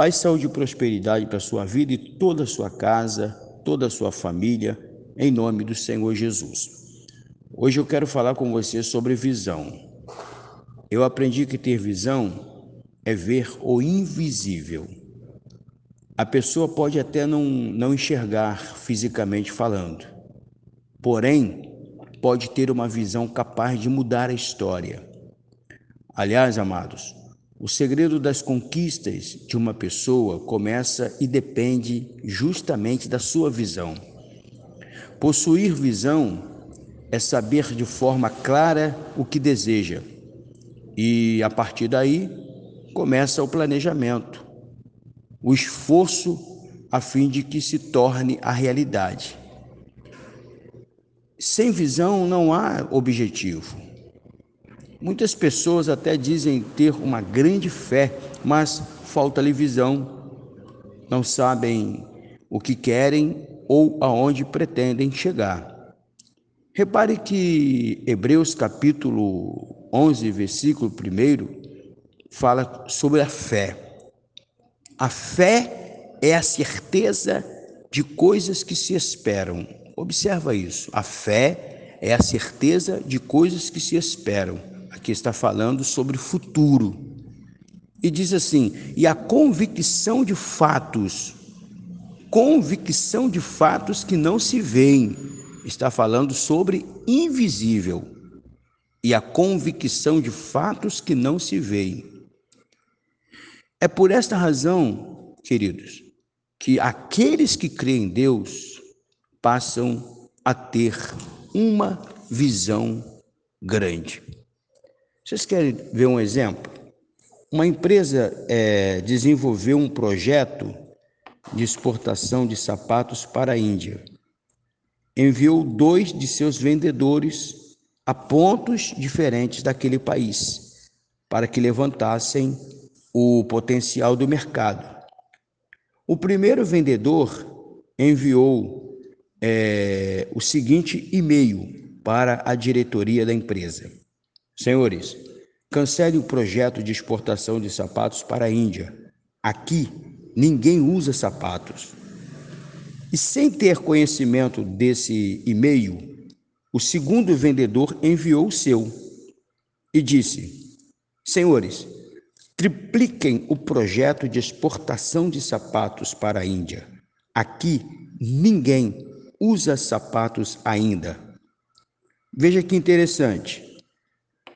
Paz, saúde e prosperidade para a sua vida e toda a sua casa, toda a sua família, em nome do Senhor Jesus. Hoje eu quero falar com você sobre visão. Eu aprendi que ter visão é ver o invisível. A pessoa pode até não, não enxergar fisicamente falando, porém, pode ter uma visão capaz de mudar a história. Aliás, amados, o segredo das conquistas de uma pessoa começa e depende justamente da sua visão. Possuir visão é saber de forma clara o que deseja, e a partir daí começa o planejamento, o esforço a fim de que se torne a realidade. Sem visão não há objetivo. Muitas pessoas até dizem ter uma grande fé, mas falta-lhe visão, não sabem o que querem ou aonde pretendem chegar. Repare que Hebreus capítulo 11, versículo 1, fala sobre a fé. A fé é a certeza de coisas que se esperam. Observa isso. A fé é a certeza de coisas que se esperam Aqui está falando sobre o futuro. E diz assim: e a convicção de fatos, convicção de fatos que não se veem. Está falando sobre invisível. E a convicção de fatos que não se veem. É por esta razão, queridos, que aqueles que creem em Deus passam a ter uma visão grande. Vocês querem ver um exemplo? Uma empresa é, desenvolveu um projeto de exportação de sapatos para a Índia. Enviou dois de seus vendedores a pontos diferentes daquele país, para que levantassem o potencial do mercado. O primeiro vendedor enviou é, o seguinte e-mail para a diretoria da empresa: Senhores, cancele o projeto de exportação de sapatos para a Índia. Aqui ninguém usa sapatos. E sem ter conhecimento desse e-mail, o segundo vendedor enviou o seu e disse: Senhores, tripliquem o projeto de exportação de sapatos para a Índia. Aqui ninguém usa sapatos ainda. Veja que interessante.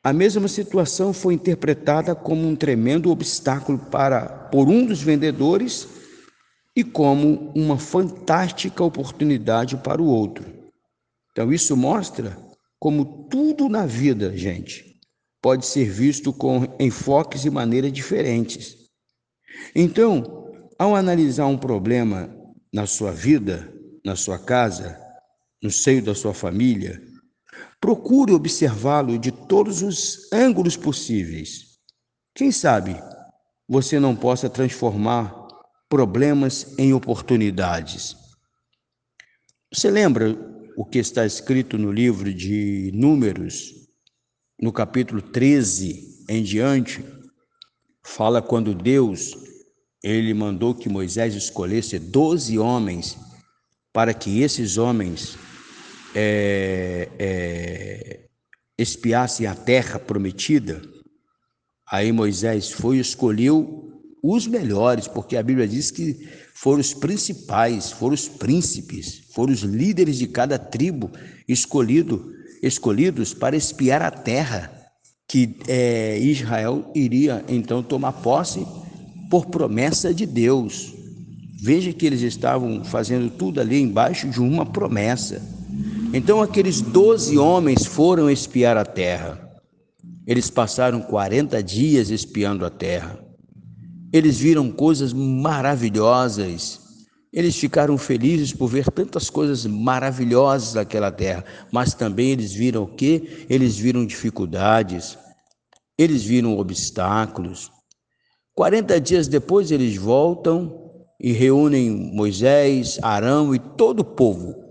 A mesma situação foi interpretada como um tremendo obstáculo para por um dos vendedores e como uma fantástica oportunidade para o outro. Então isso mostra como tudo na vida, gente, pode ser visto com enfoques e maneiras diferentes. Então, ao analisar um problema na sua vida, na sua casa, no seio da sua família, Procure observá-lo de todos os ângulos possíveis. Quem sabe você não possa transformar problemas em oportunidades. Você lembra o que está escrito no livro de Números, no capítulo 13 em diante? Fala quando Deus ele mandou que Moisés escolhesse doze homens para que esses homens é, é, espiassem a terra prometida, aí Moisés foi e escolheu os melhores, porque a Bíblia diz que foram os principais, foram os príncipes, foram os líderes de cada tribo escolhido, escolhidos para espiar a terra que é, Israel iria então tomar posse por promessa de Deus. Veja que eles estavam fazendo tudo ali embaixo de uma promessa. Então aqueles doze homens foram espiar a terra. Eles passaram 40 dias espiando a terra. Eles viram coisas maravilhosas. Eles ficaram felizes por ver tantas coisas maravilhosas naquela terra, mas também eles viram o quê? Eles viram dificuldades, eles viram obstáculos. 40 dias depois eles voltam e reúnem Moisés, Arão e todo o povo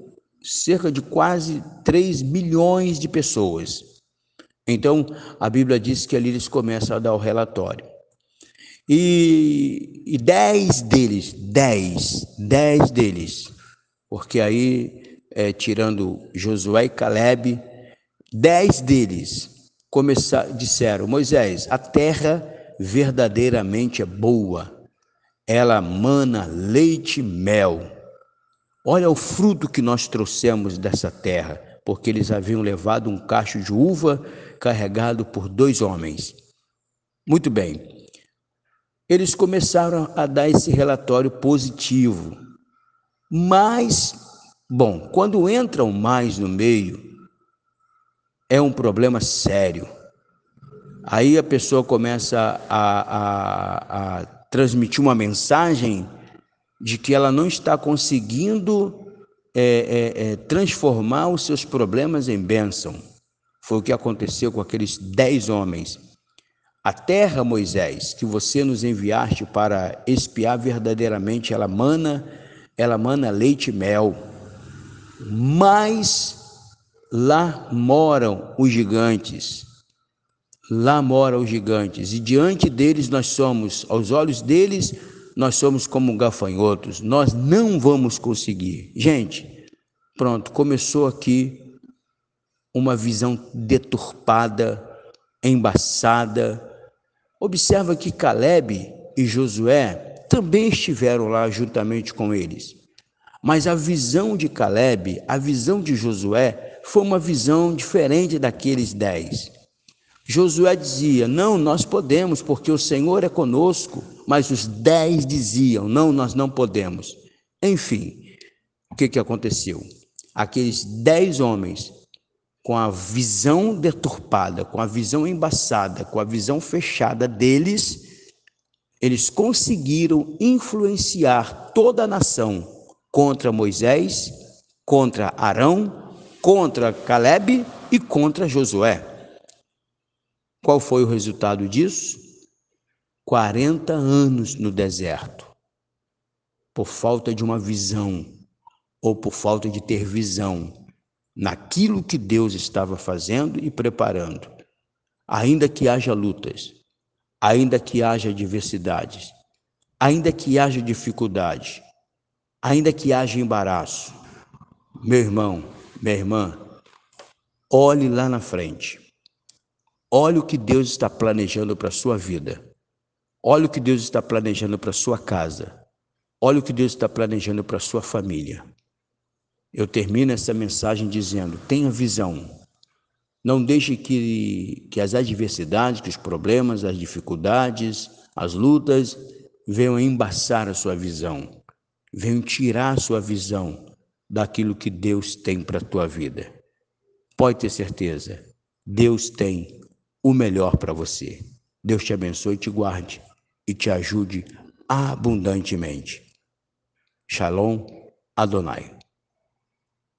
cerca de quase 3 milhões de pessoas. Então, a Bíblia diz que ali eles começam a dar o relatório. E, e dez deles, dez, dez deles, porque aí, é, tirando Josué e Caleb, dez deles começaram, disseram: Moisés, a terra verdadeiramente é boa, ela mana leite e mel. Olha o fruto que nós trouxemos dessa terra, porque eles haviam levado um cacho de uva carregado por dois homens. Muito bem, eles começaram a dar esse relatório positivo. Mas, bom, quando entram mais no meio, é um problema sério. Aí a pessoa começa a, a, a transmitir uma mensagem de que ela não está conseguindo é, é, é, transformar os seus problemas em bênção. Foi o que aconteceu com aqueles dez homens. A terra, Moisés, que você nos enviaste para espiar verdadeiramente, ela mana, ela mana leite e mel. Mas lá moram os gigantes. Lá moram os gigantes, e diante deles nós somos, aos olhos deles, nós somos como gafanhotos, nós não vamos conseguir. Gente, pronto, começou aqui uma visão deturpada, embaçada, Observa que Caleb e Josué também estiveram lá juntamente com eles. Mas a visão de Caleb, a visão de Josué, foi uma visão diferente daqueles dez. Josué dizia: Não, nós podemos, porque o Senhor é conosco. Mas os dez diziam: Não, nós não podemos. Enfim, o que, que aconteceu? Aqueles dez homens com a visão deturpada, com a visão embaçada, com a visão fechada deles, eles conseguiram influenciar toda a nação contra Moisés, contra Arão, contra Caleb e contra Josué. Qual foi o resultado disso? 40 anos no deserto, por falta de uma visão, ou por falta de ter visão, naquilo que Deus estava fazendo e preparando. Ainda que haja lutas, ainda que haja adversidades, ainda que haja dificuldade, ainda que haja embaraço, meu irmão, minha irmã, olhe lá na frente. Olhe o que Deus está planejando para a sua vida. Olhe o que Deus está planejando para a sua casa. Olhe o que Deus está planejando para a sua família. Eu termino essa mensagem dizendo: tenha visão. Não deixe que, que as adversidades, que os problemas, as dificuldades, as lutas venham embaçar a sua visão, venham tirar a sua visão daquilo que Deus tem para a tua vida. Pode ter certeza, Deus tem o melhor para você. Deus te abençoe, te guarde e te ajude abundantemente. Shalom Adonai.